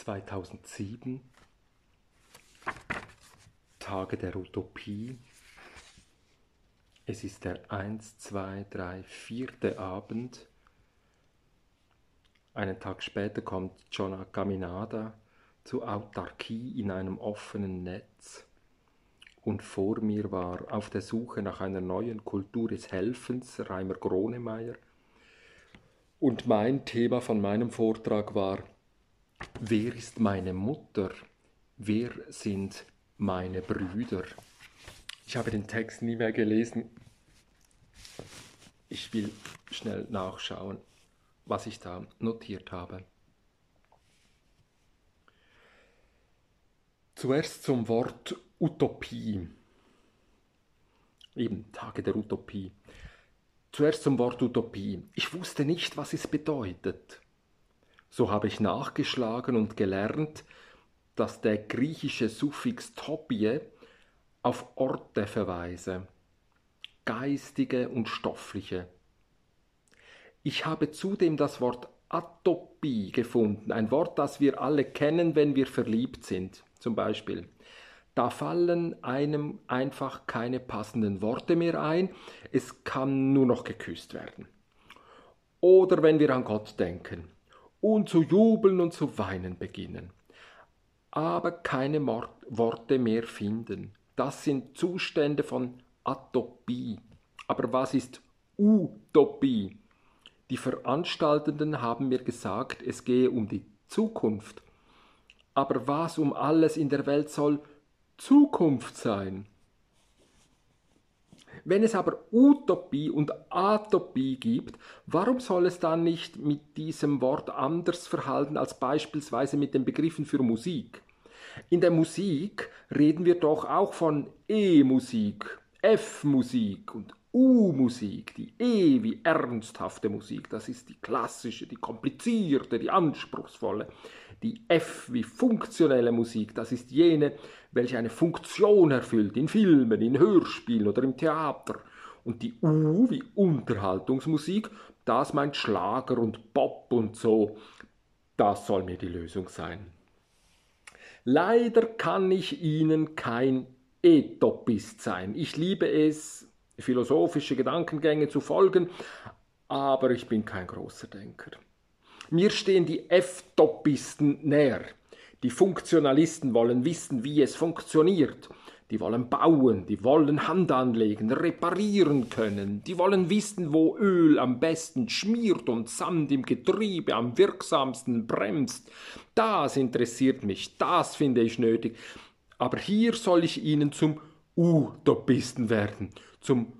2007, Tage der Utopie. Es ist der 1, 2, 3, vierte Abend. Einen Tag später kommt John Caminada zu Autarkie in einem offenen Netz. Und vor mir war auf der Suche nach einer neuen Kultur des Helfens Reimer Gronemeyer. Und mein Thema von meinem Vortrag war Wer ist meine Mutter? Wer sind meine Brüder? Ich habe den Text nie mehr gelesen. Ich will schnell nachschauen, was ich da notiert habe. Zuerst zum Wort Utopie. Eben Tage der Utopie. Zuerst zum Wort Utopie. Ich wusste nicht, was es bedeutet. So habe ich nachgeschlagen und gelernt, dass der griechische Suffix topie auf Orte verweise, geistige und stoffliche. Ich habe zudem das Wort Atopie gefunden, ein Wort, das wir alle kennen, wenn wir verliebt sind, zum Beispiel. Da fallen einem einfach keine passenden Worte mehr ein, es kann nur noch geküsst werden. Oder wenn wir an Gott denken und zu jubeln und zu weinen beginnen, aber keine Worte mehr finden. Das sind Zustände von Atopie. Aber was ist Utopie? Die Veranstaltenden haben mir gesagt, es gehe um die Zukunft. Aber was um alles in der Welt soll Zukunft sein? Wenn es aber Utopie und Atopie gibt, warum soll es dann nicht mit diesem Wort anders verhalten als beispielsweise mit den Begriffen für Musik? In der Musik reden wir doch auch von E-Musik, F-Musik und U-Musik, die E wie ernsthafte Musik, das ist die klassische, die komplizierte, die anspruchsvolle. Die F wie funktionelle Musik, das ist jene, welche eine Funktion erfüllt in Filmen, in Hörspielen oder im Theater. Und die U wie Unterhaltungsmusik, das meint Schlager und Pop und so. Das soll mir die Lösung sein. Leider kann ich Ihnen kein Etopist sein. Ich liebe es, philosophische Gedankengänge zu folgen, aber ich bin kein großer Denker. Mir stehen die F-Topisten näher. Die Funktionalisten wollen wissen, wie es funktioniert. Die wollen bauen, die wollen Hand anlegen, reparieren können, die wollen wissen, wo Öl am besten schmiert und Sand im Getriebe am wirksamsten bremst. Das interessiert mich, das finde ich nötig. Aber hier soll ich Ihnen zum Utopisten werden, zum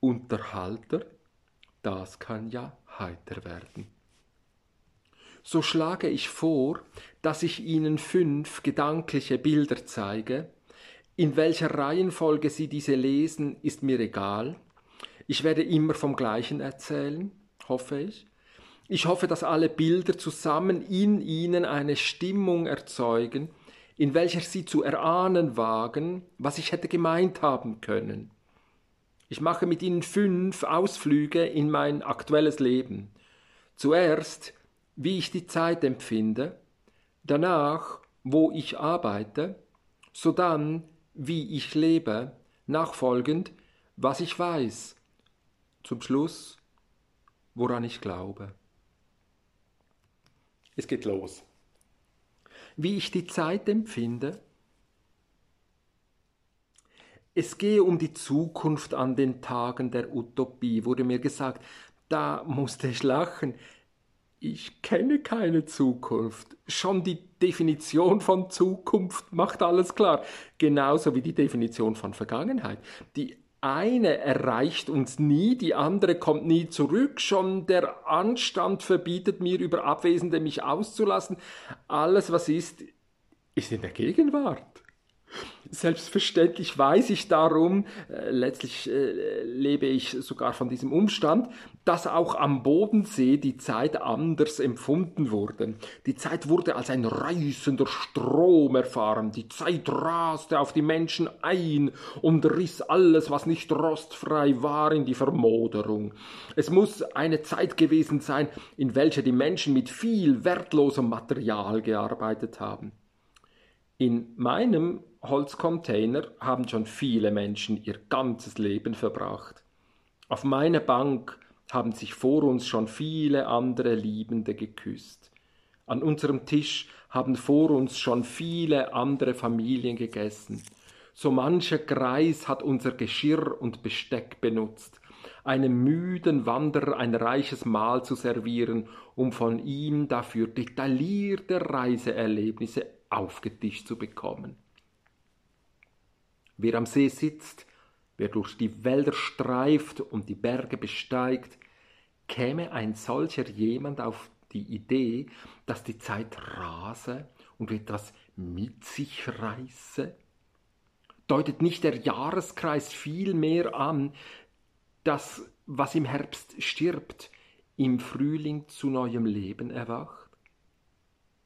Unterhalter. Das kann ja heiter werden so schlage ich vor, dass ich Ihnen fünf gedankliche Bilder zeige. In welcher Reihenfolge Sie diese lesen, ist mir egal. Ich werde immer vom gleichen erzählen, hoffe ich. Ich hoffe, dass alle Bilder zusammen in Ihnen eine Stimmung erzeugen, in welcher Sie zu erahnen wagen, was ich hätte gemeint haben können. Ich mache mit Ihnen fünf Ausflüge in mein aktuelles Leben. Zuerst wie ich die Zeit empfinde, danach, wo ich arbeite, sodann, wie ich lebe, nachfolgend, was ich weiß, zum Schluss, woran ich glaube. Es geht los. Wie ich die Zeit empfinde, es gehe um die Zukunft an den Tagen der Utopie, wurde mir gesagt. Da musste ich lachen ich kenne keine Zukunft. Schon die Definition von Zukunft macht alles klar. Genauso wie die Definition von Vergangenheit. Die eine erreicht uns nie, die andere kommt nie zurück. Schon der Anstand verbietet mir, über Abwesende mich auszulassen. Alles, was ist, ist in der Gegenwart. Selbstverständlich weiß ich darum, äh, letztlich äh, lebe ich sogar von diesem Umstand, dass auch am Bodensee die Zeit anders empfunden wurde. Die Zeit wurde als ein reißender Strom erfahren. Die Zeit raste auf die Menschen ein und riss alles, was nicht rostfrei war, in die Vermoderung. Es muss eine Zeit gewesen sein, in welcher die Menschen mit viel wertlosem Material gearbeitet haben. In meinem Holzcontainer haben schon viele Menschen ihr ganzes Leben verbracht. Auf meiner Bank haben sich vor uns schon viele andere Liebende geküsst. An unserem Tisch haben vor uns schon viele andere Familien gegessen. So mancher Greis hat unser Geschirr und Besteck benutzt, einem müden Wanderer ein reiches Mahl zu servieren, um von ihm dafür detaillierte Reiseerlebnisse aufgetischt zu bekommen. Wer am See sitzt, wer durch die Wälder streift und die Berge besteigt, käme ein solcher jemand auf die Idee, dass die Zeit rase und etwas mit sich reiße? Deutet nicht der Jahreskreis viel mehr an, dass was im Herbst stirbt, im Frühling zu neuem Leben erwacht?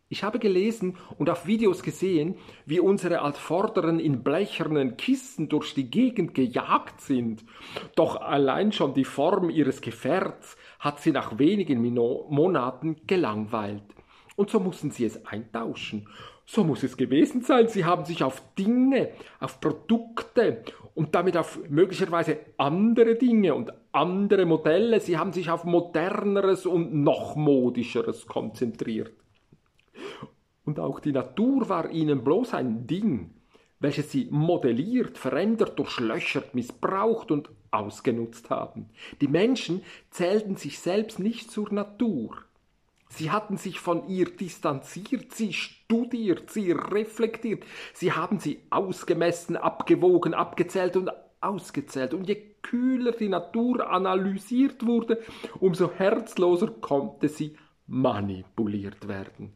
Ich habe gelesen und auf Videos gesehen, wie unsere Altvorderen in blechernen Kisten durch die Gegend gejagt sind. Doch allein schon die Form ihres Gefährts hat sie nach wenigen Monaten gelangweilt. Und so mussten sie es eintauschen. So muss es gewesen sein. Sie haben sich auf Dinge, auf Produkte und damit auf möglicherweise andere Dinge und andere Modelle, sie haben sich auf moderneres und noch modischeres konzentriert. Und auch die Natur war ihnen bloß ein Ding, welches sie modelliert, verändert, durchlöchert, missbraucht und ausgenutzt haben. Die Menschen zählten sich selbst nicht zur Natur. Sie hatten sich von ihr distanziert, sie studiert, sie reflektiert, sie haben sie ausgemessen, abgewogen, abgezählt und ausgezählt. Und je kühler die Natur analysiert wurde, umso herzloser konnte sie manipuliert werden.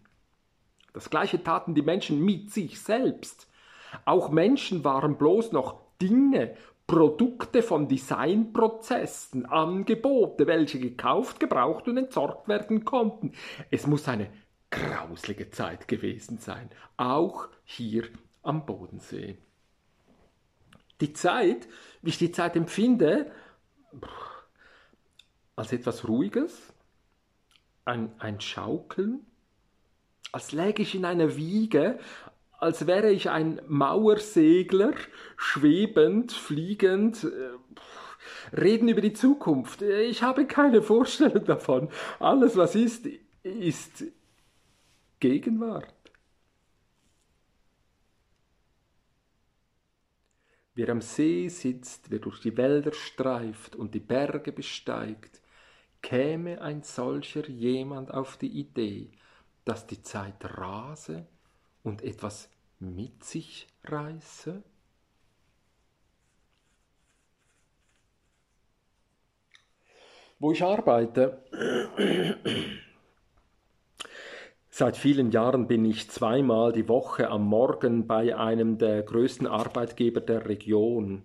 Das gleiche taten die Menschen mit sich selbst. Auch Menschen waren bloß noch Dinge, Produkte von Designprozessen, Angebote, welche gekauft, gebraucht und entsorgt werden konnten. Es muss eine grauslige Zeit gewesen sein, auch hier am Bodensee. Die Zeit, wie ich die Zeit empfinde, als etwas Ruhiges, ein, ein Schaukeln, als läge ich in einer Wiege, als wäre ich ein Mauersegler, schwebend, fliegend, äh, reden über die Zukunft. Ich habe keine Vorstellung davon. Alles, was ist, ist Gegenwart. Wer am See sitzt, wer durch die Wälder streift und die Berge besteigt, käme ein solcher jemand auf die Idee, dass die Zeit rase und etwas mit sich reiße? Wo ich arbeite, seit vielen Jahren bin ich zweimal die Woche am Morgen bei einem der größten Arbeitgeber der Region.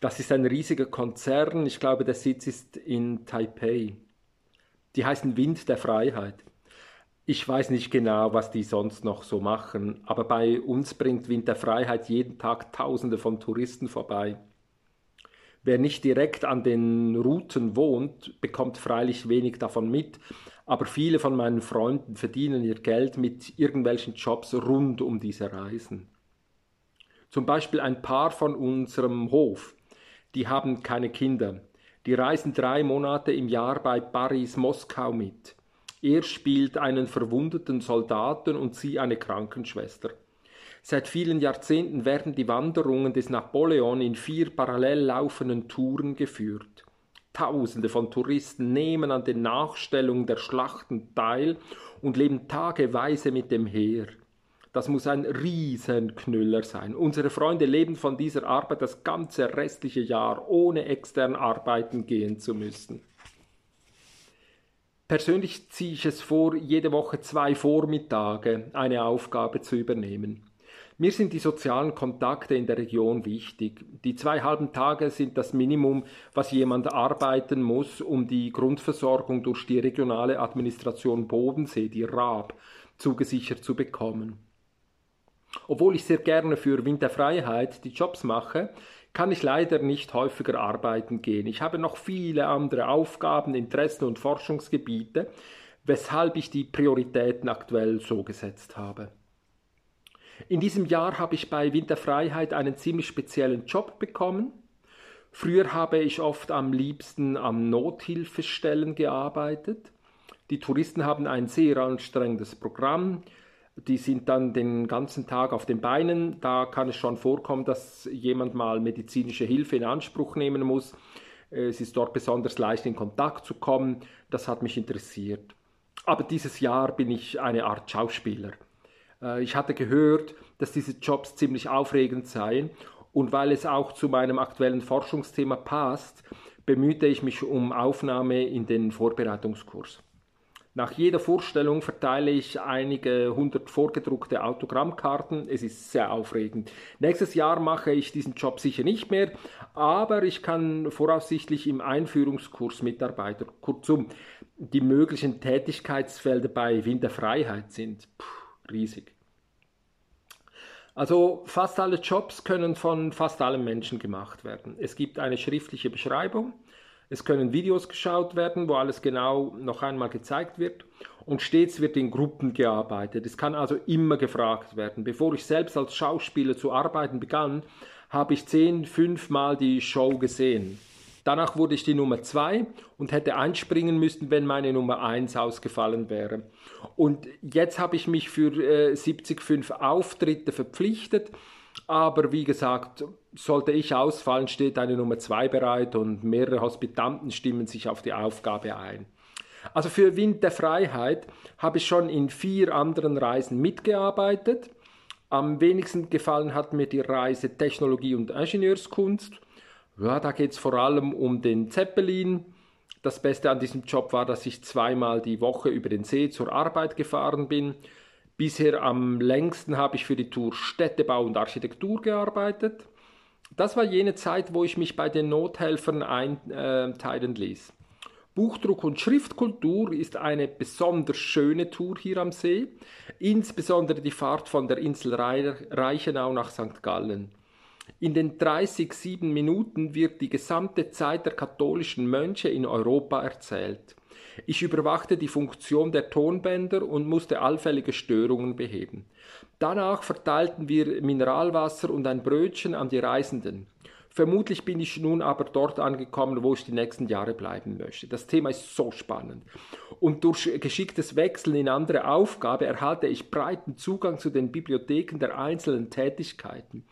Das ist ein riesiger Konzern, ich glaube, der Sitz ist in Taipei. Die heißen Wind der Freiheit. Ich weiß nicht genau, was die sonst noch so machen, aber bei uns bringt Wind der Freiheit jeden Tag Tausende von Touristen vorbei. Wer nicht direkt an den Routen wohnt, bekommt freilich wenig davon mit, aber viele von meinen Freunden verdienen ihr Geld mit irgendwelchen Jobs rund um diese Reisen. Zum Beispiel ein Paar von unserem Hof, die haben keine Kinder, die reisen drei Monate im Jahr bei Paris Moskau mit. Er spielt einen verwundeten Soldaten und sie eine Krankenschwester. Seit vielen Jahrzehnten werden die Wanderungen des Napoleon in vier parallel laufenden Touren geführt. Tausende von Touristen nehmen an den Nachstellungen der Schlachten teil und leben tageweise mit dem Heer. Das muss ein Riesenknüller sein. Unsere Freunde leben von dieser Arbeit das ganze restliche Jahr, ohne extern arbeiten gehen zu müssen. Persönlich ziehe ich es vor, jede Woche zwei Vormittage eine Aufgabe zu übernehmen. Mir sind die sozialen Kontakte in der Region wichtig. Die zwei halben Tage sind das Minimum, was jemand arbeiten muss, um die Grundversorgung durch die regionale Administration Bodensee, die RAB, zugesichert zu bekommen. Obwohl ich sehr gerne für Winterfreiheit die Jobs mache, kann ich leider nicht häufiger arbeiten gehen. Ich habe noch viele andere Aufgaben, Interessen und Forschungsgebiete, weshalb ich die Prioritäten aktuell so gesetzt habe. In diesem Jahr habe ich bei Winterfreiheit einen ziemlich speziellen Job bekommen. Früher habe ich oft am liebsten am Nothilfestellen gearbeitet. Die Touristen haben ein sehr anstrengendes Programm. Die sind dann den ganzen Tag auf den Beinen. Da kann es schon vorkommen, dass jemand mal medizinische Hilfe in Anspruch nehmen muss. Es ist dort besonders leicht in Kontakt zu kommen. Das hat mich interessiert. Aber dieses Jahr bin ich eine Art Schauspieler. Äh, ich hatte gehört, dass diese Jobs ziemlich aufregend seien und weil es auch zu meinem aktuellen Forschungsthema passt, bemühte ich mich um Aufnahme in den Vorbereitungskurs. Nach jeder Vorstellung verteile ich einige hundert vorgedruckte Autogrammkarten. Es ist sehr aufregend. Nächstes Jahr mache ich diesen Job sicher nicht mehr, aber ich kann voraussichtlich im Einführungskurs mitarbeiten. Kurzum, die möglichen Tätigkeitsfelder bei Winterfreiheit sind Puh, riesig. Also fast alle Jobs können von fast allen Menschen gemacht werden. Es gibt eine schriftliche Beschreibung, es können Videos geschaut werden, wo alles genau noch einmal gezeigt wird und stets wird in Gruppen gearbeitet. Es kann also immer gefragt werden. Bevor ich selbst als Schauspieler zu arbeiten begann, habe ich zehn, fünfmal die Show gesehen. Danach wurde ich die Nummer zwei und hätte einspringen müssen, wenn meine Nummer eins ausgefallen wäre. Und jetzt habe ich mich für äh, 70 Auftritte verpflichtet aber wie gesagt, sollte ich ausfallen, steht eine Nummer zwei bereit und mehrere Hospitanten stimmen sich auf die Aufgabe ein. Also für Wind der Freiheit habe ich schon in vier anderen Reisen mitgearbeitet. Am wenigsten gefallen hat mir die Reise Technologie und Ingenieurskunst. Ja, da geht es vor allem um den Zeppelin. Das Beste an diesem Job war, dass ich zweimal die Woche über den See zur Arbeit gefahren bin. Bisher am längsten habe ich für die Tour Städtebau und Architektur gearbeitet. Das war jene Zeit, wo ich mich bei den Nothelfern einteilen ließ. Buchdruck und Schriftkultur ist eine besonders schöne Tour hier am See, insbesondere die Fahrt von der Insel Reichenau nach St. Gallen. In den 30 sieben Minuten wird die gesamte Zeit der katholischen Mönche in Europa erzählt. Ich überwachte die Funktion der Tonbänder und musste allfällige Störungen beheben. Danach verteilten wir Mineralwasser und ein Brötchen an die Reisenden. Vermutlich bin ich nun aber dort angekommen, wo ich die nächsten Jahre bleiben möchte. Das Thema ist so spannend. Und durch geschicktes Wechseln in andere Aufgabe erhalte ich breiten Zugang zu den Bibliotheken der einzelnen Tätigkeiten.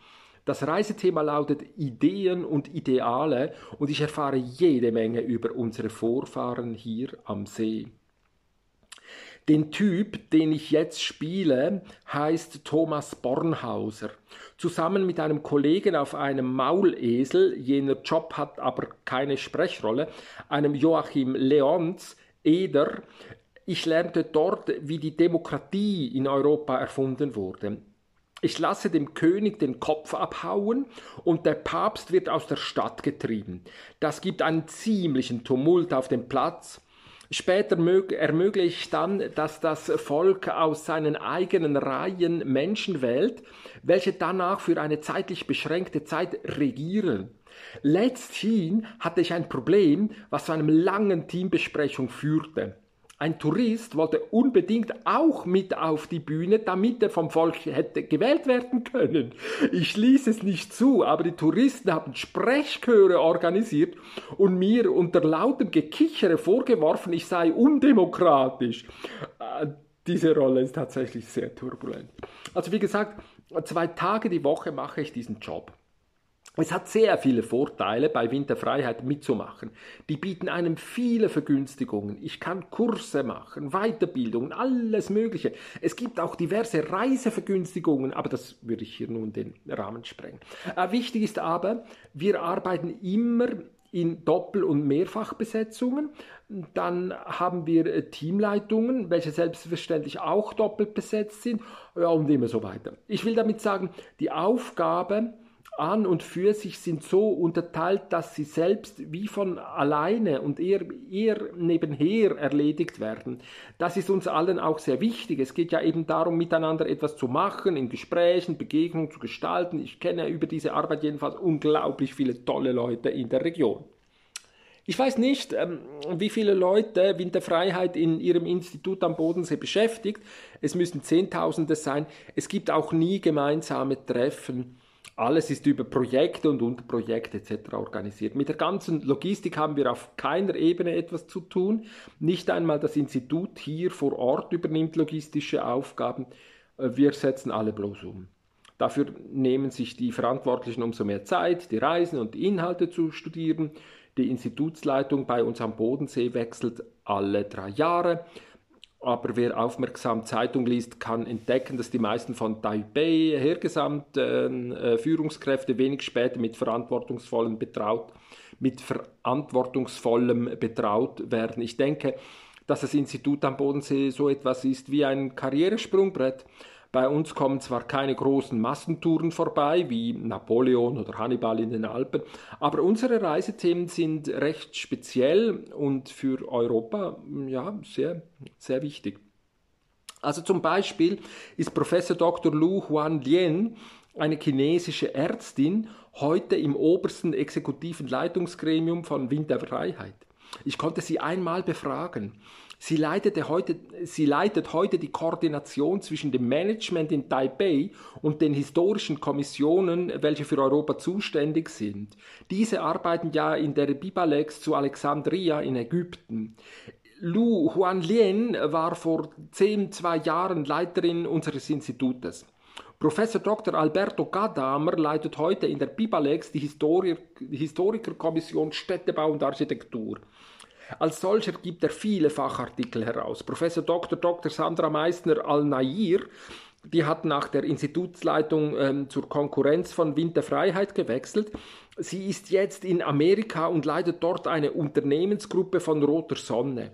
Das Reisethema lautet Ideen und Ideale und ich erfahre jede Menge über unsere Vorfahren hier am See. Den Typ, den ich jetzt spiele, heißt Thomas Bornhauser. Zusammen mit einem Kollegen auf einem Maulesel, jener Job hat aber keine Sprechrolle, einem Joachim Leons, Eder, ich lernte dort, wie die Demokratie in Europa erfunden wurde. Ich lasse dem König den Kopf abhauen und der Papst wird aus der Stadt getrieben. Das gibt einen ziemlichen Tumult auf dem Platz. Später ermögliche ich dann, dass das Volk aus seinen eigenen Reihen Menschen wählt, welche danach für eine zeitlich beschränkte Zeit regieren. Letzthin hatte ich ein Problem, was zu einem langen Teambesprechung führte. Ein Tourist wollte unbedingt auch mit auf die Bühne, damit er vom Volk hätte gewählt werden können. Ich ließ es nicht zu, aber die Touristen haben Sprechchöre organisiert und mir unter lautem Gekichere vorgeworfen, ich sei undemokratisch. Äh, diese Rolle ist tatsächlich sehr turbulent. Also wie gesagt, zwei Tage die Woche mache ich diesen Job. Es hat sehr viele Vorteile, bei Winterfreiheit mitzumachen. Die bieten einem viele Vergünstigungen. Ich kann Kurse machen, Weiterbildungen, alles Mögliche. Es gibt auch diverse Reisevergünstigungen, aber das würde ich hier nun den Rahmen sprengen. Äh, wichtig ist aber, wir arbeiten immer in Doppel- und Mehrfachbesetzungen. Dann haben wir äh, Teamleitungen, welche selbstverständlich auch doppelt besetzt sind ja, und immer so weiter. Ich will damit sagen, die Aufgabe an und für sich sind so unterteilt, dass sie selbst wie von alleine und eher, eher nebenher erledigt werden. Das ist uns allen auch sehr wichtig. Es geht ja eben darum, miteinander etwas zu machen, in Gesprächen, Begegnungen zu gestalten. Ich kenne über diese Arbeit jedenfalls unglaublich viele tolle Leute in der Region. Ich weiß nicht, ähm, wie viele Leute Winterfreiheit in ihrem Institut am Bodensee beschäftigt. Es müssen Zehntausende sein. Es gibt auch nie gemeinsame Treffen. Alles ist über Projekte und Unterprojekte etc. organisiert. Mit der ganzen Logistik haben wir auf keiner Ebene etwas zu tun. Nicht einmal das Institut hier vor Ort übernimmt logistische Aufgaben. Äh, wir setzen alle bloß um. Dafür nehmen sich die Verantwortlichen umso mehr Zeit, die Reisen und die Inhalte zu studieren. Die Institutsleitung bei uns am Bodensee wechselt alle drei Jahre. Aber wer aufmerksam Zeitung liest, kann entdecken, dass die meisten von Taipei hergesandten äh, Führungskräfte wenig später mit verantwortungsvollem betraut, mit verantwortungsvollem betraut werden. Ich denke, dass das Institut am Bodensee so etwas ist wie ein Karrieresprungbrett. Bei uns kommen zwar keine großen Massentouren vorbei, wie Napoleon oder Hannibal in den Alpen, aber unsere Reisethemen sind recht speziell und für Europa ja, sehr, sehr wichtig. Also zum Beispiel ist Professor Dr. Lu Huan Lien, eine chinesische Ärztin, heute im obersten exekutiven Leitungsgremium von Wind der Freiheit. Ich konnte sie einmal befragen. Sie, leitete heute, sie leitet heute die Koordination zwischen dem Management in Taipei und den historischen Kommissionen, welche für Europa zuständig sind. Diese arbeiten ja in der Bibalex zu Alexandria in Ägypten. Lu Huanlien war vor zehn, zwei Jahren Leiterin unseres Institutes. Professor Dr. Alberto Gadamer leitet heute in der Bibalex die Historikerkommission Städtebau und Architektur. Als solcher gibt er viele Fachartikel heraus. Professor Dr. Dr. Sandra Meissner Al-Nair, die hat nach der Institutsleitung ähm, zur Konkurrenz von Winterfreiheit gewechselt. Sie ist jetzt in Amerika und leitet dort eine Unternehmensgruppe von Roter Sonne.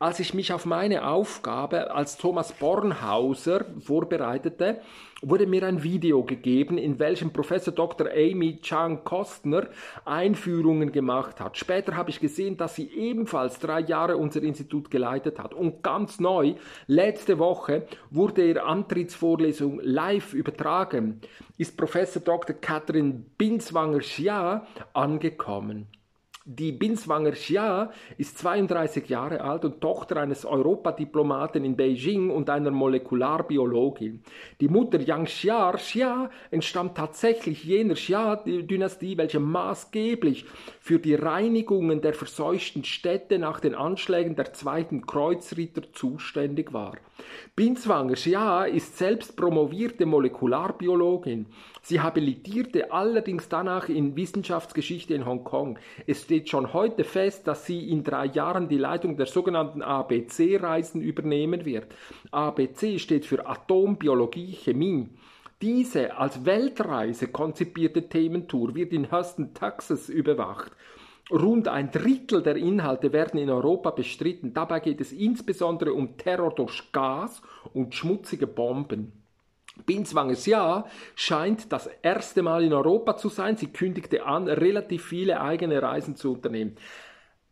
Als ich mich auf meine Aufgabe als Thomas Bornhauser vorbereitete, wurde mir ein Video gegeben, in welchem Professor Dr. Amy Chang Kostner Einführungen gemacht hat. Später habe ich gesehen, dass sie ebenfalls drei Jahre unser Institut geleitet hat. Und ganz neu, letzte Woche wurde ihre Antrittsvorlesung live übertragen, ist Professor Dr. Catherine Binswanger-Schia angekommen. Die Binswanger Xia ist 32 Jahre alt und Tochter eines Europadiplomaten in Beijing und einer Molekularbiologin. Die Mutter Yang Xia Xia entstammt tatsächlich jener Xia-Dynastie, welche maßgeblich für die Reinigungen der verseuchten Städte nach den Anschlägen der zweiten Kreuzritter zuständig war. Binswanger Xia ist selbst promovierte Molekularbiologin. Sie habilitierte allerdings danach in Wissenschaftsgeschichte in Hongkong. Es steht schon heute fest, dass sie in drei Jahren die Leitung der sogenannten ABC-Reisen übernehmen wird. ABC steht für Atom, Biologie, Chemie. Diese als Weltreise konzipierte Thementour wird in Houston, Texas überwacht. Rund ein Drittel der Inhalte werden in Europa bestritten. Dabei geht es insbesondere um Terror durch Gas und schmutzige Bomben. Binswangers Jahr scheint das erste Mal in Europa zu sein. Sie kündigte an, relativ viele eigene Reisen zu unternehmen.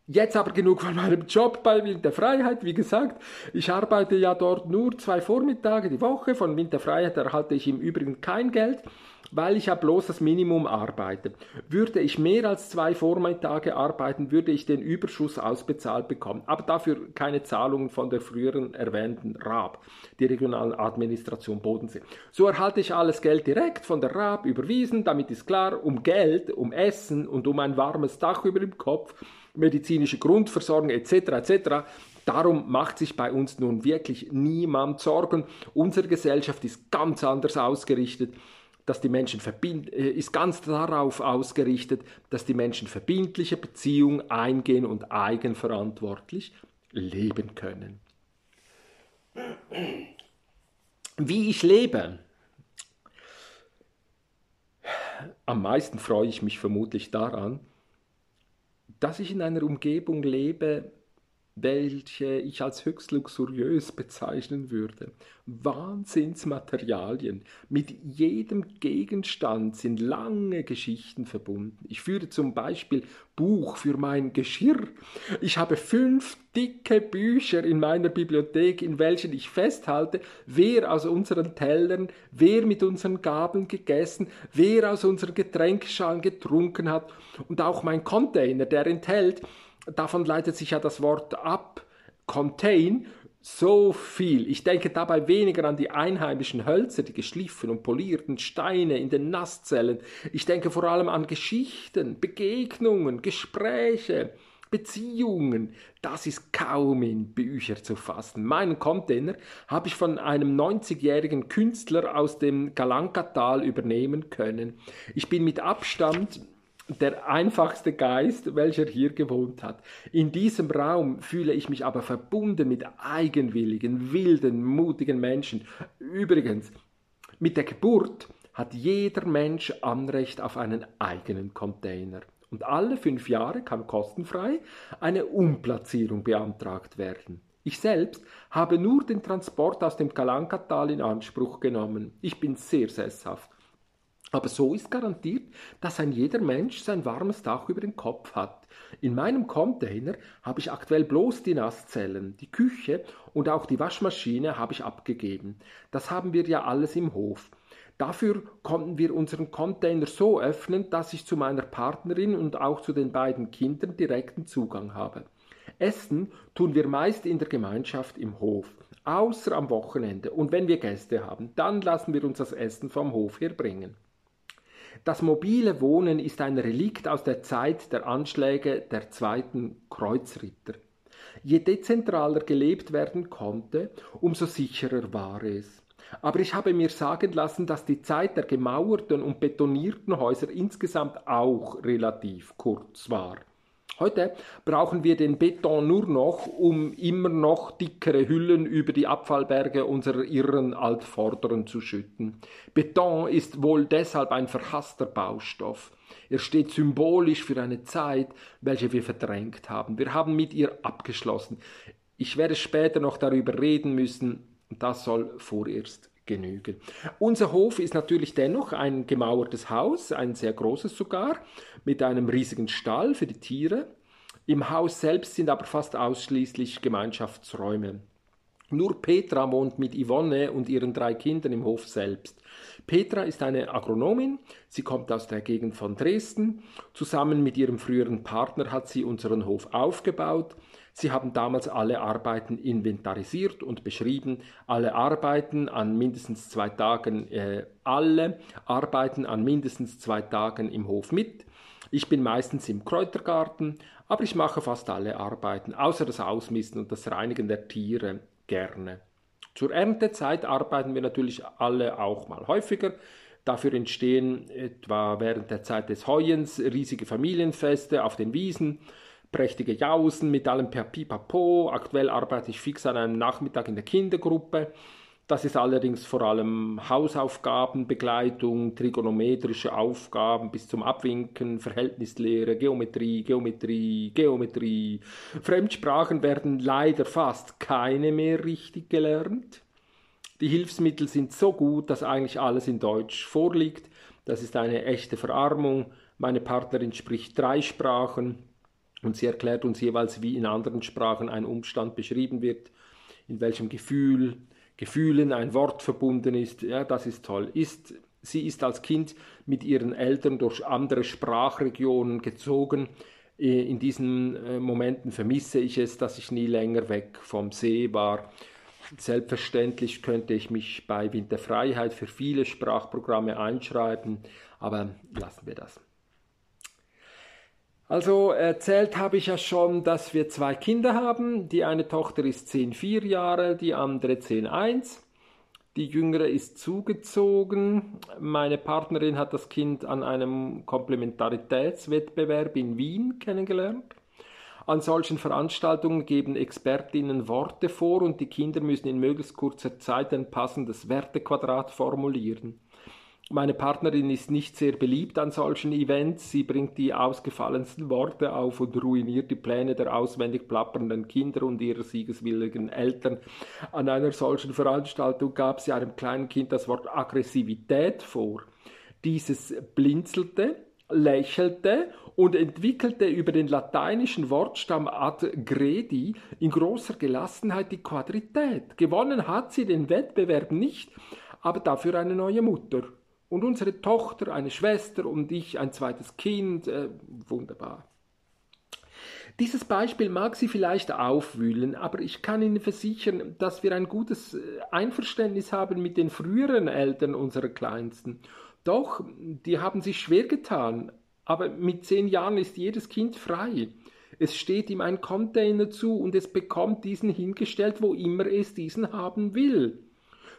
Jetzt aber genug von meinem Job bei Wind der Freiheit. Wie gesagt, ich arbeite ja dort nur zwei Vormittage die Woche. Von Wind der Freiheit erhalte ich im Übrigen kein Geld weil ich ja bloß das Minimum arbeite. Würde ich mehr als zwei Vormittage arbeiten, würde ich den Überschuss ausbezahlt bekommen, aber dafür keine Zahlungen von der früheren erwähnten RAB, die regionalen Administration Bodensee. So erhalte ich alles Geld direkt von der RAB überwiesen, damit ist klar, um Geld, um Essen und um ein warmes Dach über dem Kopf, medizinische Grundversorgung etc. etc. Darum macht sich bei uns nun wirklich niemand Sorgen. Unsere Gesellschaft ist ganz anders ausgerichtet dass die Menschen äh, ist ganz darauf ausgerichtet, dass die Menschen verbindliche Beziehungen eingehen und eigenverantwortlich leben können. Wie ich lebe. Am meisten freue ich mich vermutlich daran, dass ich in einer Umgebung lebe, welche ich als höchst luxuriös bezeichnen würde. Wahnsinnsmaterialien. Mit jedem Gegenstand sind lange Geschichten verbunden. Ich führe zum Beispiel Buch für mein Geschirr. Ich habe fünf dicke Bücher in meiner Bibliothek, in welchen ich festhalte, wer aus unseren Tellern, wer mit unseren Gabeln gegessen, wer aus unseren Getränkschalen getrunken hat und auch mein Container, der enthält davon leitet sich ja das Wort ab, contain, so viel. Ich denke dabei weniger an die einheimischen Hölzer, die geschliffen und polierten Steine in den Nasszellen. Ich denke vor allem an Geschichten, Begegnungen, Gespräche, Beziehungen. Das ist kaum in Bücher zu fassen. Meinen Container habe ich von einem 90-jährigen Künstler aus dem Galankatal übernehmen können. Ich bin mit Abstand der einfachste Geist, welcher hier gewohnt hat. In diesem Raum fühle ich mich aber verbunden mit eigenwilligen, wilden, mutigen Menschen. Übrigens, mit der Geburt hat jeder Mensch Anrecht auf einen eigenen Container. Und alle fünf Jahre kann kostenfrei eine Umplatzierung beantragt werden. Ich selbst habe nur den Transport aus dem Kalankatal in Anspruch genommen. Ich bin sehr sesshaft. Aber so ist garantiert, dass ein jeder Mensch sein warmes Dach über den Kopf hat. In meinem Container habe ich aktuell bloß die Nasszellen, die Küche und auch die Waschmaschine habe ich abgegeben. Das haben wir ja alles im Hof. Dafür konnten wir unseren Container so öffnen, dass ich zu meiner Partnerin und auch zu den beiden Kindern direkten Zugang habe. Essen tun wir meist in der Gemeinschaft im Hof, außer am Wochenende. Und wenn wir Gäste haben, dann lassen wir uns das Essen vom Hof herbringen. Das mobile Wohnen ist ein Relikt aus der Zeit der Anschläge der zweiten Kreuzritter. Je dezentraler gelebt werden konnte, umso sicherer war es. Aber ich habe mir sagen lassen, dass die Zeit der gemauerten und betonierten Häuser insgesamt auch relativ kurz war. Heute brauchen wir den Beton nur noch, um immer noch dickere Hüllen über die Abfallberge unserer irren Altvorderen zu schütten. Beton ist wohl deshalb ein verhasster Baustoff. Er steht symbolisch für eine Zeit, welche wir verdrängt haben. Wir haben mit ihr abgeschlossen. Ich werde später noch darüber reden müssen, das soll vorerst genügen. Unser Hof ist natürlich dennoch ein gemauertes Haus, ein sehr großes sogar, mit einem riesigen Stall für die Tiere. Im Haus selbst sind aber fast ausschließlich Gemeinschaftsräume. Nur Petra wohnt mit Yvonne und ihren drei Kindern im Hof selbst. Petra ist eine Agronomin, sie kommt aus der Gegend von Dresden. Zusammen mit ihrem früheren Partner hat sie unseren Hof aufgebaut. Sie haben damals alle Arbeiten inventarisiert und beschrieben. Alle Arbeiten an mindestens zwei Tagen, äh, alle Arbeiten an mindestens zwei Tagen im Hof mit. Ich bin meistens im Kräutergarten, aber ich mache fast alle Arbeiten, außer das Ausmisten und das Reinigen der Tiere gerne. Zur Erntezeit arbeiten wir natürlich alle auch mal häufiger. Dafür entstehen etwa während der Zeit des Heuens riesige Familienfeste auf den Wiesen prächtige Jausen mit allem per Pipapo. Aktuell arbeite ich fix an einem Nachmittag in der Kindergruppe. Das ist allerdings vor allem Hausaufgaben, Begleitung, trigonometrische Aufgaben bis zum Abwinken, Verhältnislehre, Geometrie, Geometrie, Geometrie. Fremdsprachen werden leider fast keine mehr richtig gelernt. Die Hilfsmittel sind so gut, dass eigentlich alles in Deutsch vorliegt. Das ist eine echte Verarmung. Meine Partnerin spricht drei Sprachen und sie erklärt uns jeweils, wie in anderen Sprachen ein Umstand beschrieben wird, in welchem Gefühl, Gefühlen ein Wort verbunden ist. Ja, das ist toll. Ist, sie ist als Kind mit ihren Eltern durch andere Sprachregionen gezogen. Äh, in diesen äh, Momenten vermisse ich es, dass ich nie länger weg vom See war. Selbstverständlich könnte ich mich bei Winterfreiheit für viele Sprachprogramme einschreiben, aber lassen wir das. Also erzählt habe ich ja schon, dass wir zwei Kinder haben. Die eine Tochter ist 10, 4 Jahre, die andere 10, 1. Die jüngere ist zugezogen. Meine Partnerin hat das Kind an einem Komplementaritätswettbewerb in Wien kennengelernt. An solchen Veranstaltungen geben Expertinnen Worte vor und die Kinder müssen in möglichst kurzer Zeit ein passendes Wertequadrat formulieren. Meine Partnerin ist nicht sehr beliebt an solchen Events. Sie bringt die ausgefallensten Worte auf und ruiniert die Pläne der auswendig plappernden Kinder und ihrer siegeswilligen Eltern. An einer solchen Veranstaltung gab sie einem kleinen Kind das Wort Aggressivität vor. Dieses blinzelte, lächelte und entwickelte über den lateinischen Wortstamm ad gredi in großer Gelassenheit die Quadrität. Gewonnen hat sie den Wettbewerb nicht, aber dafür eine neue Mutter. Und unsere Tochter, eine Schwester und ich ein zweites Kind. Äh, wunderbar. Dieses Beispiel mag Sie vielleicht aufwühlen, aber ich kann Ihnen versichern, dass wir ein gutes äh, Einverständnis haben mit den früheren Eltern unserer Kleinsten. Doch, die haben sich schwer getan, aber mit zehn Jahren ist jedes Kind frei. Es steht ihm ein Container zu und es bekommt diesen hingestellt, wo immer es diesen haben will.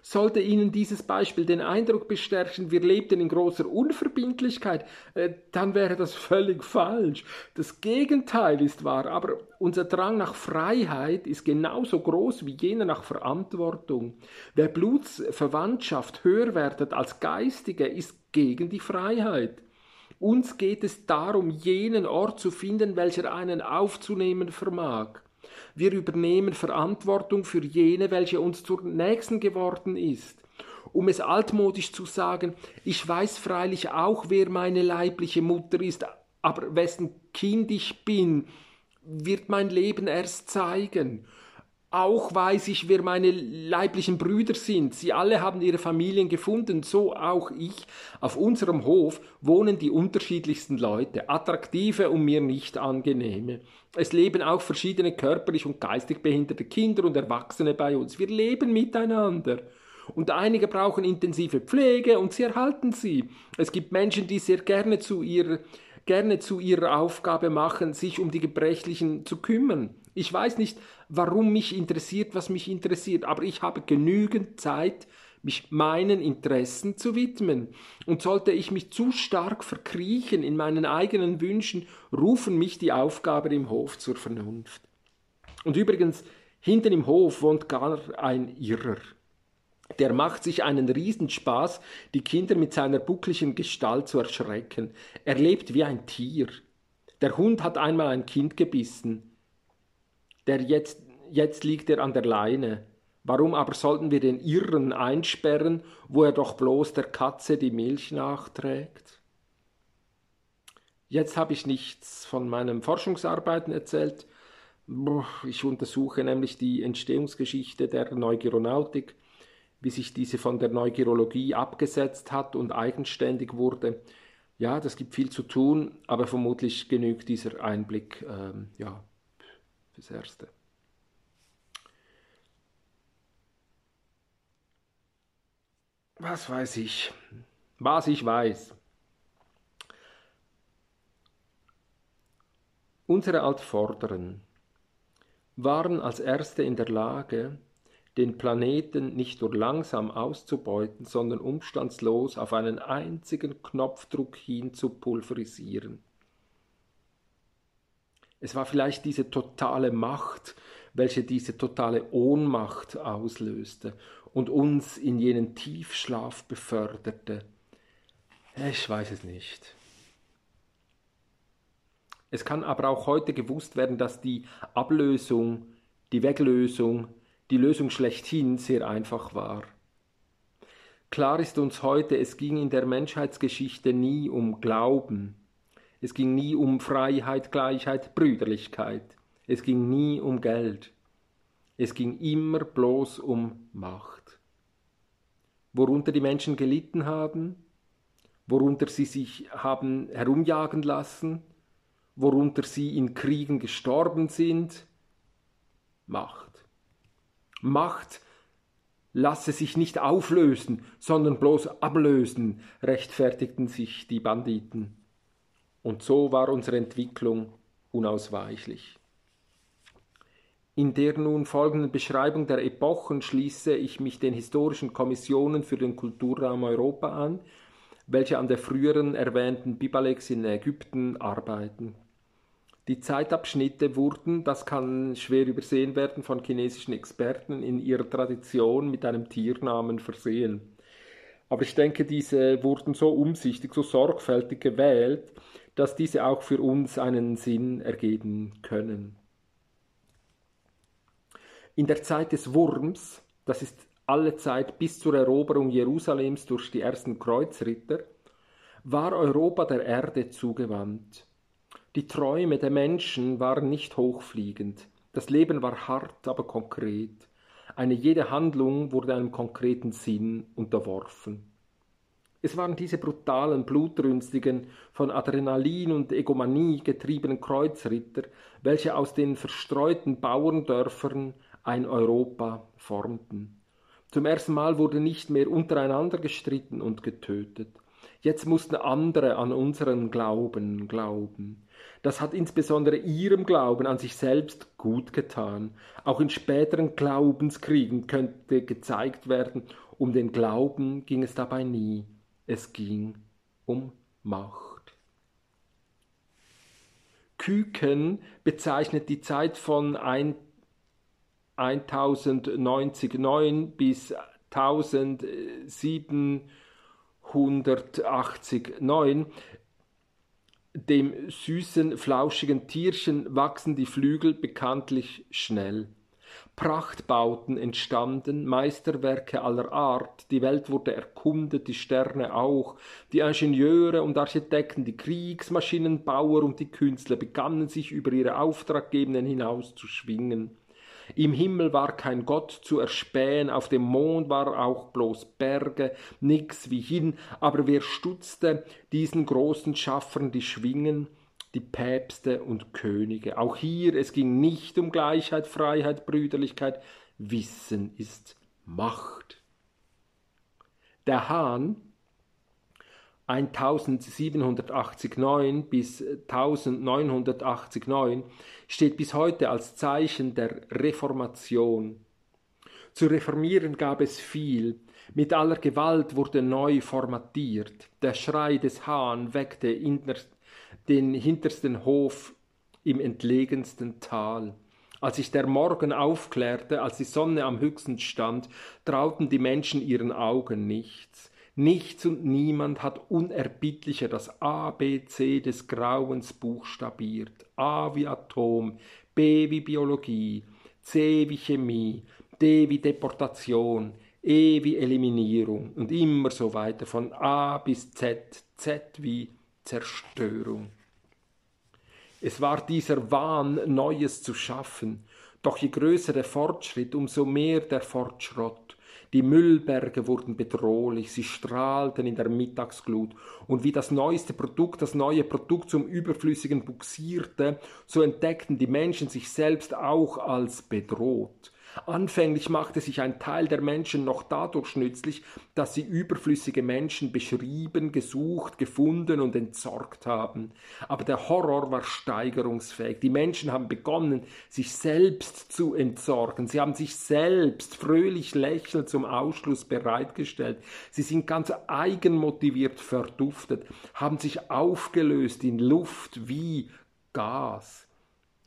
Sollte Ihnen dieses Beispiel den Eindruck bestärken, wir lebten in großer Unverbindlichkeit, äh, dann wäre das völlig falsch. Das Gegenteil ist wahr, aber unser Drang nach Freiheit ist genauso groß wie jener nach Verantwortung. Wer Blutsverwandtschaft höher wertet als geistige, ist gegen die Freiheit. Uns geht es darum, jenen Ort zu finden, welcher einen aufzunehmen vermag. Wir übernehmen Verantwortung für jene, welche uns zur Nächsten geworden ist. Um es altmodisch zu sagen, ich weiß freilich auch, wer meine leibliche Mutter ist, aber wessen Kind ich bin, wird mein Leben erst zeigen. Auch weiß ich, wer meine leiblichen Brüder sind. Sie alle haben ihre Familien gefunden, so auch ich. Auf unserem Hof wohnen die unterschiedlichsten Leute, attraktive und mir nicht angenehme. Es leben auch verschiedene körperlich und geistig behinderte Kinder und Erwachsene bei uns. Wir leben miteinander. Und einige brauchen intensive Pflege und sie erhalten sie. Es gibt Menschen, die sehr gerne zu ihrer gerne zu ihrer Aufgabe machen, sich um die Gebrechlichen zu kümmern. Ich weiß nicht, warum mich interessiert, was mich interessiert, aber ich habe genügend Zeit, mich meinen Interessen zu widmen. Und sollte ich mich zu stark verkriechen in meinen eigenen Wünschen, rufen mich die Aufgaben im Hof zur Vernunft. Und übrigens, hinten im Hof wohnt gar ein Irrer. Der macht sich einen Riesenspaß, die Kinder mit seiner buckligen Gestalt zu erschrecken. Er lebt wie ein Tier. Der Hund hat einmal ein Kind gebissen. Der jetzt, jetzt liegt er an der Leine. Warum aber sollten wir den Irren einsperren, wo er doch bloß der Katze die Milch nachträgt? Jetzt habe ich nichts von meinen Forschungsarbeiten erzählt. Ich untersuche nämlich die Entstehungsgeschichte der Neugeronautik wie sich diese von der Neugierologie abgesetzt hat und eigenständig wurde. Ja, das gibt viel zu tun, aber vermutlich genügt dieser Einblick ähm, ja, fürs Erste. Was weiß ich? Was ich weiß. Unsere Altvorderen waren als Erste in der Lage, den Planeten nicht nur langsam auszubeuten, sondern umstandslos auf einen einzigen Knopfdruck hin zu pulverisieren. Es war vielleicht diese totale Macht, welche diese totale Ohnmacht auslöste und uns in jenen Tiefschlaf beförderte. Ich weiß es nicht. Es kann aber auch heute gewusst werden, dass die Ablösung, die Weglösung die Lösung schlechthin sehr einfach war. Klar ist uns heute, es ging in der Menschheitsgeschichte nie um Glauben, es ging nie um Freiheit, Gleichheit, Brüderlichkeit, es ging nie um Geld, es ging immer bloß um Macht. Worunter die Menschen gelitten haben, worunter sie sich haben herumjagen lassen, worunter sie in Kriegen gestorben sind, Macht. Macht lasse sich nicht auflösen, sondern bloß ablösen, rechtfertigten sich die Banditen. Und so war unsere Entwicklung unausweichlich. In der nun folgenden Beschreibung der Epochen schließe ich mich den historischen Kommissionen für den Kulturraum Europa an, welche an der früheren erwähnten Bibalex in Ägypten arbeiten. Die Zeitabschnitte wurden, das kann schwer übersehen werden, von chinesischen Experten in ihrer Tradition mit einem Tiernamen versehen. Aber ich denke, diese wurden so umsichtig, so sorgfältig gewählt, dass diese auch für uns einen Sinn ergeben können. In der Zeit des Wurms, das ist alle Zeit bis zur Eroberung Jerusalems durch die ersten Kreuzritter, war Europa der Erde zugewandt. Die Träume der Menschen waren nicht hochfliegend. Das Leben war hart, aber konkret. Eine jede Handlung wurde einem konkreten Sinn unterworfen. Es waren diese brutalen, blutrünstigen, von Adrenalin und Egomanie getriebenen Kreuzritter, welche aus den verstreuten Bauerndörfern ein Europa formten. Zum ersten Mal wurde nicht mehr untereinander gestritten und getötet. Jetzt mussten andere an unseren Glauben glauben. Das hat insbesondere ihrem Glauben an sich selbst gut getan. Auch in späteren Glaubenskriegen könnte gezeigt werden, um den Glauben ging es dabei nie. Es ging um Macht. Küken bezeichnet die Zeit von 1099 bis 1789 dem süßen, flauschigen Tierchen wachsen die Flügel bekanntlich schnell. Prachtbauten entstanden, Meisterwerke aller Art, die Welt wurde erkundet, die Sterne auch, die Ingenieure und Architekten, die Kriegsmaschinenbauer und die Künstler begannen sich über ihre Auftraggebenden hinaus zu schwingen. Im Himmel war kein Gott zu erspähen, auf dem Mond war auch bloß Berge, nix wie hin, aber wer stutzte diesen großen Schaffern die Schwingen, die Päpste und Könige. Auch hier, es ging nicht um Gleichheit, Freiheit, Brüderlichkeit, Wissen ist Macht. Der Hahn 1789 bis 1989 steht bis heute als Zeichen der Reformation. Zu reformieren gab es viel, mit aller Gewalt wurde neu formatiert. Der Schrei des Hahn weckte den hintersten Hof im entlegensten Tal. Als sich der Morgen aufklärte, als die Sonne am höchsten stand, trauten die Menschen ihren Augen nichts. Nichts und niemand hat unerbittlicher das ABC des Grauens buchstabiert. A wie Atom, B wie Biologie, C wie Chemie, D wie Deportation, E wie Eliminierung und immer so weiter von A bis Z, Z wie Zerstörung. Es war dieser Wahn, Neues zu schaffen, doch je größer der Fortschritt, umso mehr der Fortschrott. Die Müllberge wurden bedrohlich, sie strahlten in der Mittagsglut, und wie das neueste Produkt das neue Produkt zum Überflüssigen buxierte, so entdeckten die Menschen sich selbst auch als bedroht. Anfänglich machte sich ein Teil der Menschen noch dadurch nützlich, dass sie überflüssige Menschen beschrieben, gesucht, gefunden und entsorgt haben. Aber der Horror war steigerungsfähig. Die Menschen haben begonnen, sich selbst zu entsorgen. Sie haben sich selbst fröhlich lächelnd zum Ausschluss bereitgestellt. Sie sind ganz eigenmotiviert verduftet, haben sich aufgelöst in Luft wie Gas.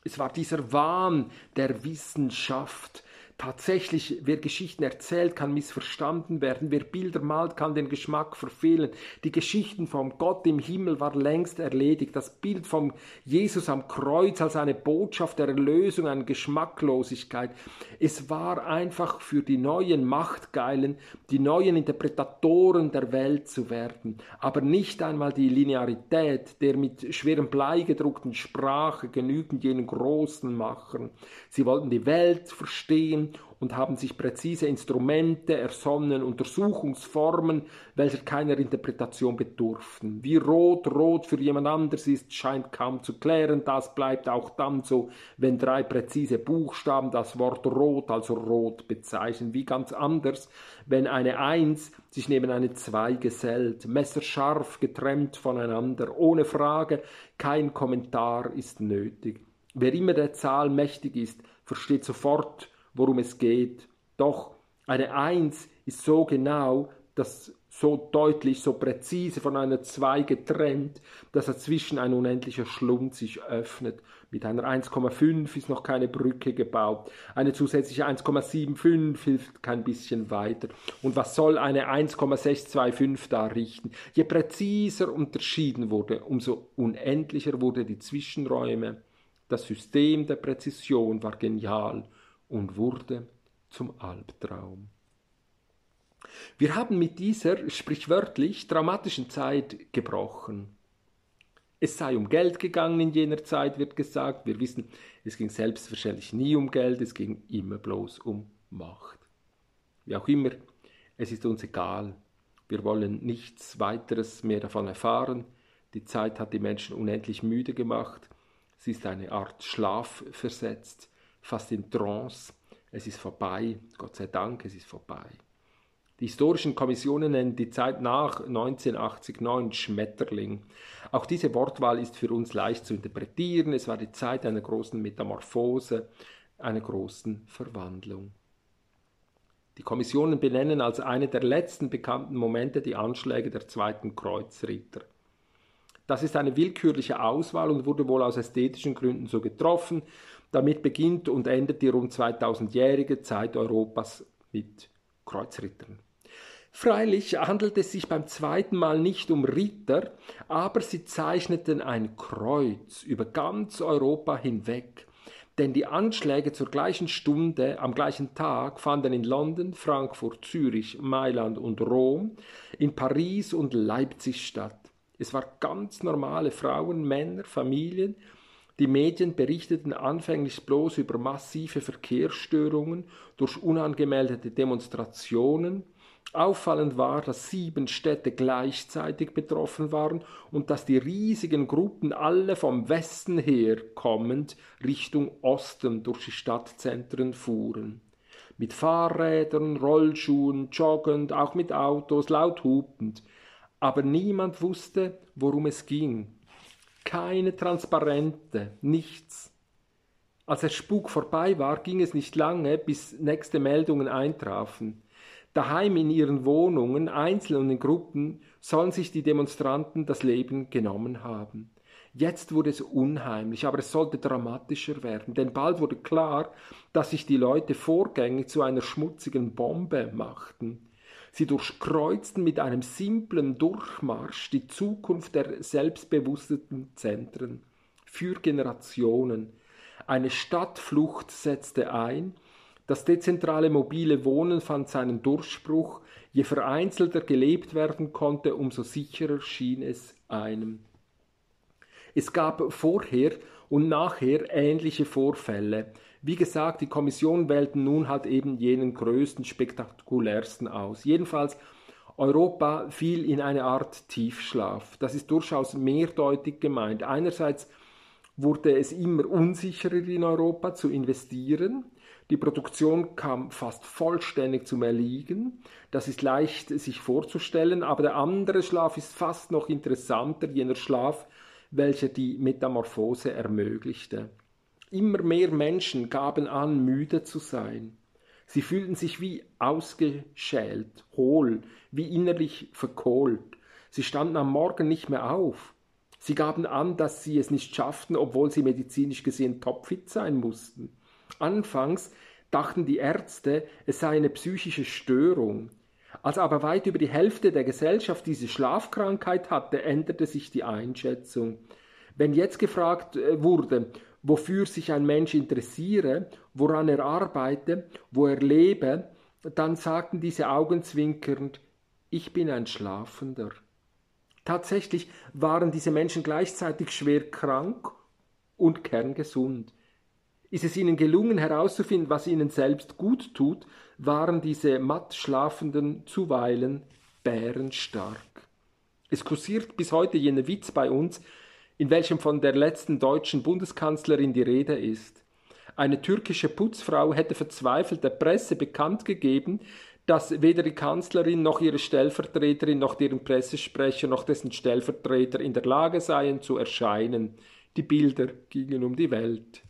Es war dieser Wahn der Wissenschaft, Tatsächlich, wer Geschichten erzählt, kann missverstanden werden. Wer Bilder malt, kann den Geschmack verfehlen. Die Geschichten vom Gott im Himmel war längst erledigt. Das Bild vom Jesus am Kreuz als eine Botschaft der Erlösung, eine Geschmacklosigkeit. Es war einfach für die neuen Machtgeilen, die neuen Interpretatoren der Welt zu werden. Aber nicht einmal die Linearität der mit schwerem Blei gedruckten Sprache genügend jenen Großen machen. Sie wollten die Welt verstehen und haben sich präzise Instrumente ersonnen, Untersuchungsformen, welcher keiner Interpretation bedurften. Wie rot rot für jemand anders ist, scheint kaum zu klären, das bleibt auch dann so, wenn drei präzise Buchstaben das Wort rot als rot bezeichnen, wie ganz anders, wenn eine Eins sich neben eine Zwei gesellt, messerscharf getrennt voneinander, ohne Frage, kein Kommentar ist nötig. Wer immer der Zahl mächtig ist, versteht sofort, worum es geht. Doch eine Eins ist so genau, das so deutlich, so präzise von einer 2 getrennt, dass dazwischen ein unendlicher Schlund sich öffnet. Mit einer 1,5 ist noch keine Brücke gebaut. Eine zusätzliche 1,75 hilft kein bisschen weiter. Und was soll eine 1,625 da richten? Je präziser unterschieden wurde, umso unendlicher wurde die Zwischenräume. Das System der Präzision war genial und wurde zum Albtraum. Wir haben mit dieser sprichwörtlich dramatischen Zeit gebrochen. Es sei um Geld gegangen in jener Zeit, wird gesagt. Wir wissen, es ging selbstverständlich nie um Geld, es ging immer bloß um Macht. Wie auch immer, es ist uns egal. Wir wollen nichts weiteres mehr davon erfahren. Die Zeit hat die Menschen unendlich müde gemacht. Sie ist eine Art Schlaf versetzt, fast in Trance. Es ist vorbei, Gott sei Dank, es ist vorbei. Die historischen Kommissionen nennen die Zeit nach 1989 Schmetterling. Auch diese Wortwahl ist für uns leicht zu interpretieren. Es war die Zeit einer großen Metamorphose, einer großen Verwandlung. Die Kommissionen benennen als eine der letzten bekannten Momente die Anschläge der zweiten Kreuzritter. Das ist eine willkürliche Auswahl und wurde wohl aus ästhetischen Gründen so getroffen. Damit beginnt und endet die rund 2000-jährige Zeit Europas mit Kreuzrittern. Freilich handelt es sich beim zweiten Mal nicht um Ritter, aber sie zeichneten ein Kreuz über ganz Europa hinweg, denn die Anschläge zur gleichen Stunde am gleichen Tag fanden in London, Frankfurt, Zürich, Mailand und Rom, in Paris und Leipzig statt. Es waren ganz normale Frauen, Männer, Familien, die Medien berichteten anfänglich bloß über massive Verkehrsstörungen durch unangemeldete Demonstrationen, Auffallend war, dass sieben Städte gleichzeitig betroffen waren und dass die riesigen Gruppen alle vom Westen her kommend Richtung Osten durch die Stadtzentren fuhren. Mit Fahrrädern, Rollschuhen, joggend, auch mit Autos, laut hupend. Aber niemand wusste, worum es ging. Keine Transparente, nichts. Als der Spuk vorbei war, ging es nicht lange, bis nächste Meldungen eintrafen. Daheim in ihren Wohnungen, einzeln und in Gruppen, sollen sich die Demonstranten das Leben genommen haben. Jetzt wurde es unheimlich, aber es sollte dramatischer werden, denn bald wurde klar, dass sich die Leute vorgängig zu einer schmutzigen Bombe machten. Sie durchkreuzten mit einem simplen Durchmarsch die Zukunft der selbstbewussten Zentren für Generationen. Eine Stadtflucht setzte ein, das dezentrale mobile Wohnen fand seinen Durchbruch. Je vereinzelter gelebt werden konnte, umso sicherer schien es einem. Es gab vorher und nachher ähnliche Vorfälle. Wie gesagt, die Kommission wählten nun halt eben jenen größten, spektakulärsten aus. Jedenfalls, Europa fiel in eine Art Tiefschlaf. Das ist durchaus mehrdeutig gemeint. Einerseits wurde es immer unsicherer in Europa zu investieren. Die Produktion kam fast vollständig zum Erliegen. Das ist leicht sich vorzustellen, aber der andere Schlaf ist fast noch interessanter, jener Schlaf, welcher die Metamorphose ermöglichte. Immer mehr Menschen gaben an, müde zu sein. Sie fühlten sich wie ausgeschält, hohl, wie innerlich verkohlt. Sie standen am Morgen nicht mehr auf. Sie gaben an, dass sie es nicht schafften, obwohl sie medizinisch gesehen topfit sein mussten. Anfangs dachten die Ärzte, es sei eine psychische Störung. Als aber weit über die Hälfte der Gesellschaft diese Schlafkrankheit hatte, änderte sich die Einschätzung. Wenn jetzt gefragt äh, wurde, wofür sich ein Mensch interessiere, woran er arbeite, wo er lebe, dann sagten diese augenzwinkernd, ich bin ein Schlafender. Tatsächlich waren diese Menschen gleichzeitig schwer krank und kerngesund. Ist es ihnen gelungen herauszufinden, was ihnen selbst gut tut, waren diese matt Schlafenden zuweilen bärenstark. Es kursiert bis heute jener Witz bei uns, in welchem von der letzten deutschen Bundeskanzlerin die Rede ist. Eine türkische Putzfrau hätte verzweifelt der Presse bekannt gegeben, dass weder die Kanzlerin noch ihre Stellvertreterin noch deren Pressesprecher noch dessen Stellvertreter in der Lage seien zu erscheinen. Die Bilder gingen um die Welt.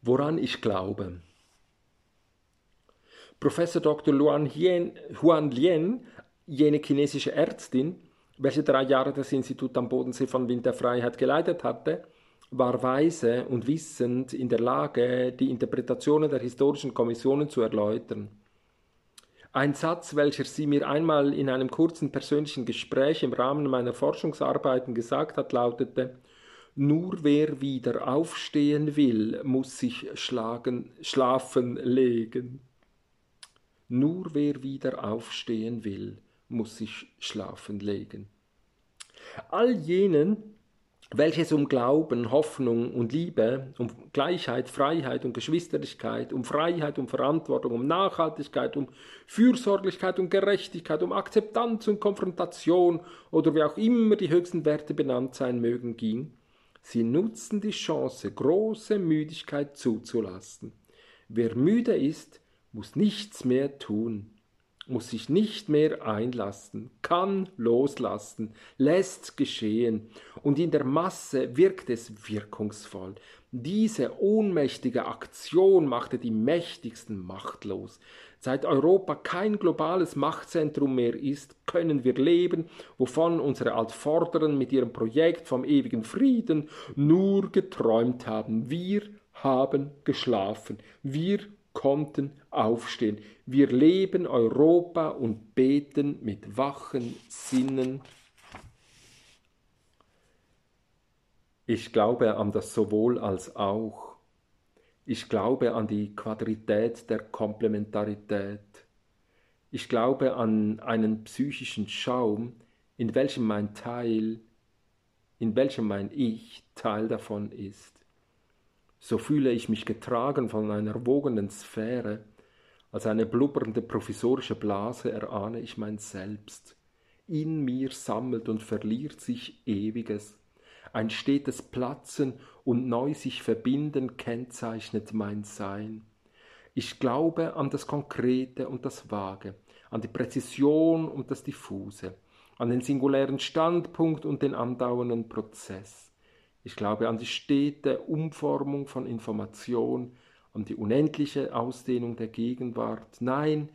Woran ich glaube. Professor Dr. Luan Hien, Huan Lien, jene chinesische Ärztin, welche drei Jahre das Institut am Bodensee von Winterfreiheit geleitet hatte, war weise und wissend in der Lage, die Interpretationen der historischen Kommissionen zu erläutern. Ein Satz, welcher sie mir einmal in einem kurzen persönlichen Gespräch im Rahmen meiner Forschungsarbeiten gesagt hat, lautete Nur wer wieder aufstehen will, muss sich schlagen, schlafen legen. Nur wer wieder aufstehen will, muss sich schlafen legen. All jenen, welches um Glauben, Hoffnung und Liebe, um Gleichheit, Freiheit und Geschwisterlichkeit, um Freiheit, um Verantwortung, um Nachhaltigkeit, um Fürsorglichkeit und Gerechtigkeit, um Akzeptanz und Konfrontation oder wie auch immer die höchsten Werte benannt sein mögen ging, sie nutzten die Chance, große Müdigkeit zuzulassen. Wer müde ist, muss nichts mehr tun muss sich nicht mehr einlassen, kann loslassen, lässt geschehen, und in der Masse wirkt es wirkungsvoll. Diese ohnmächtige Aktion machte die mächtigsten machtlos. Seit Europa kein globales Machtzentrum mehr ist, können wir leben, wovon unsere Altvorderen mit ihrem Projekt vom ewigen Frieden nur geträumt haben. Wir haben geschlafen. Wir konnten aufstehen. Wir leben Europa und beten mit wachen Sinnen. Ich glaube an das sowohl als auch. Ich glaube an die Quadrität der Komplementarität. Ich glaube an einen psychischen Schaum, in welchem mein Teil, in welchem mein Ich Teil davon ist. So fühle ich mich getragen von einer wogenden Sphäre, als eine blubbernde provisorische Blase erahne ich mein Selbst. In mir sammelt und verliert sich Ewiges. Ein stetes Platzen und neu sich verbinden kennzeichnet mein Sein. Ich glaube an das Konkrete und das Vage, an die Präzision und das Diffuse, an den singulären Standpunkt und den andauernden Prozess. Ich glaube an die stete Umformung von Information, an die unendliche Ausdehnung der Gegenwart. Nein,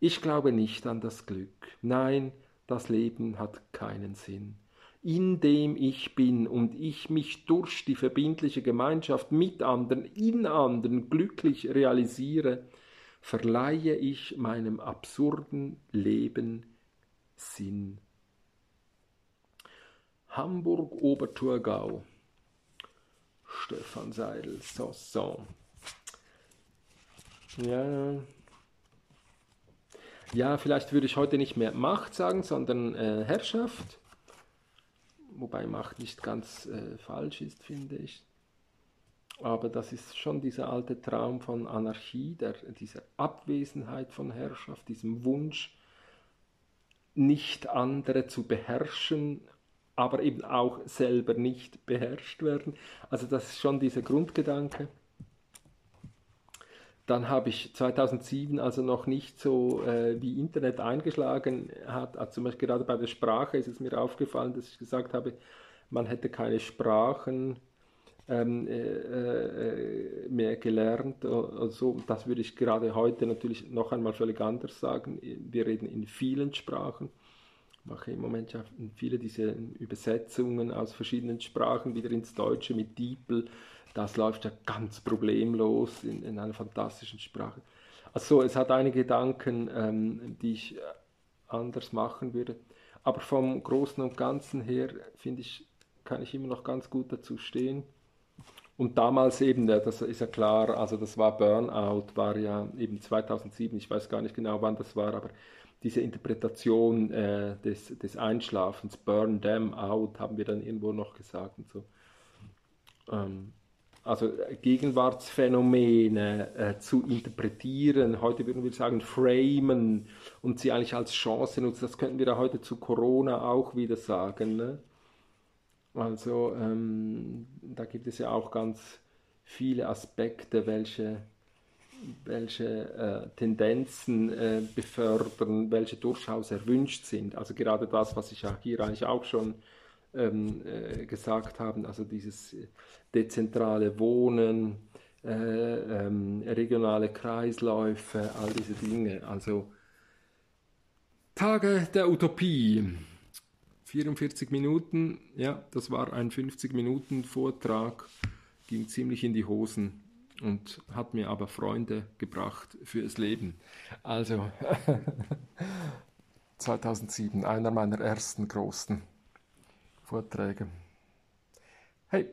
ich glaube nicht an das Glück. Nein, das Leben hat keinen Sinn. In dem ich bin und ich mich durch die verbindliche Gemeinschaft mit anderen, in anderen glücklich realisiere, verleihe ich meinem absurden Leben Sinn. Hamburg Oberthurgau Stefan Seidel, Sanson. Ja. ja, vielleicht würde ich heute nicht mehr Macht sagen, sondern äh, Herrschaft. Wobei Macht nicht ganz äh, falsch ist, finde ich. Aber das ist schon dieser alte Traum von Anarchie, der, dieser Abwesenheit von Herrschaft, diesem Wunsch, nicht andere zu beherrschen aber eben auch selber nicht beherrscht werden. Also das ist schon dieser Grundgedanke. Dann habe ich 2007 also noch nicht so äh, wie Internet eingeschlagen hat. Also zum Beispiel gerade bei der Sprache ist es mir aufgefallen, dass ich gesagt habe, man hätte keine Sprachen ähm, äh, äh, mehr gelernt. Also das würde ich gerade heute natürlich noch einmal völlig anders sagen. Wir reden in vielen Sprachen mache im Moment ja viele diese Übersetzungen aus verschiedenen Sprachen wieder ins Deutsche mit DeepL. Das läuft ja ganz problemlos in, in einer fantastischen Sprache. Also es hat einige Gedanken, ähm, die ich äh, anders machen würde. Aber vom Großen und Ganzen her, finde ich, kann ich immer noch ganz gut dazu stehen. Und damals eben, das ist ja klar, also das war Burnout, war ja eben 2007, ich weiß gar nicht genau wann das war, aber diese Interpretation äh, des, des Einschlafens, burn them out, haben wir dann irgendwo noch gesagt und so. Ähm, also Gegenwartsphänomene äh, zu interpretieren, heute würden wir sagen framen und sie eigentlich als Chance nutzen, das könnten wir ja heute zu Corona auch wieder sagen. Ne? Also ähm, da gibt es ja auch ganz viele Aspekte, welche welche äh, Tendenzen äh, befördern, welche durchaus erwünscht sind. Also gerade das, was ich ja hier eigentlich auch schon ähm, äh, gesagt habe, also dieses dezentrale Wohnen, äh, ähm, regionale Kreisläufe, all diese Dinge. Also Tage der Utopie. 44 Minuten, ja, das war ein 50 Minuten Vortrag, ging ziemlich in die Hosen und hat mir aber Freunde gebracht fürs Leben. Also 2007, einer meiner ersten großen Vorträge. Hey,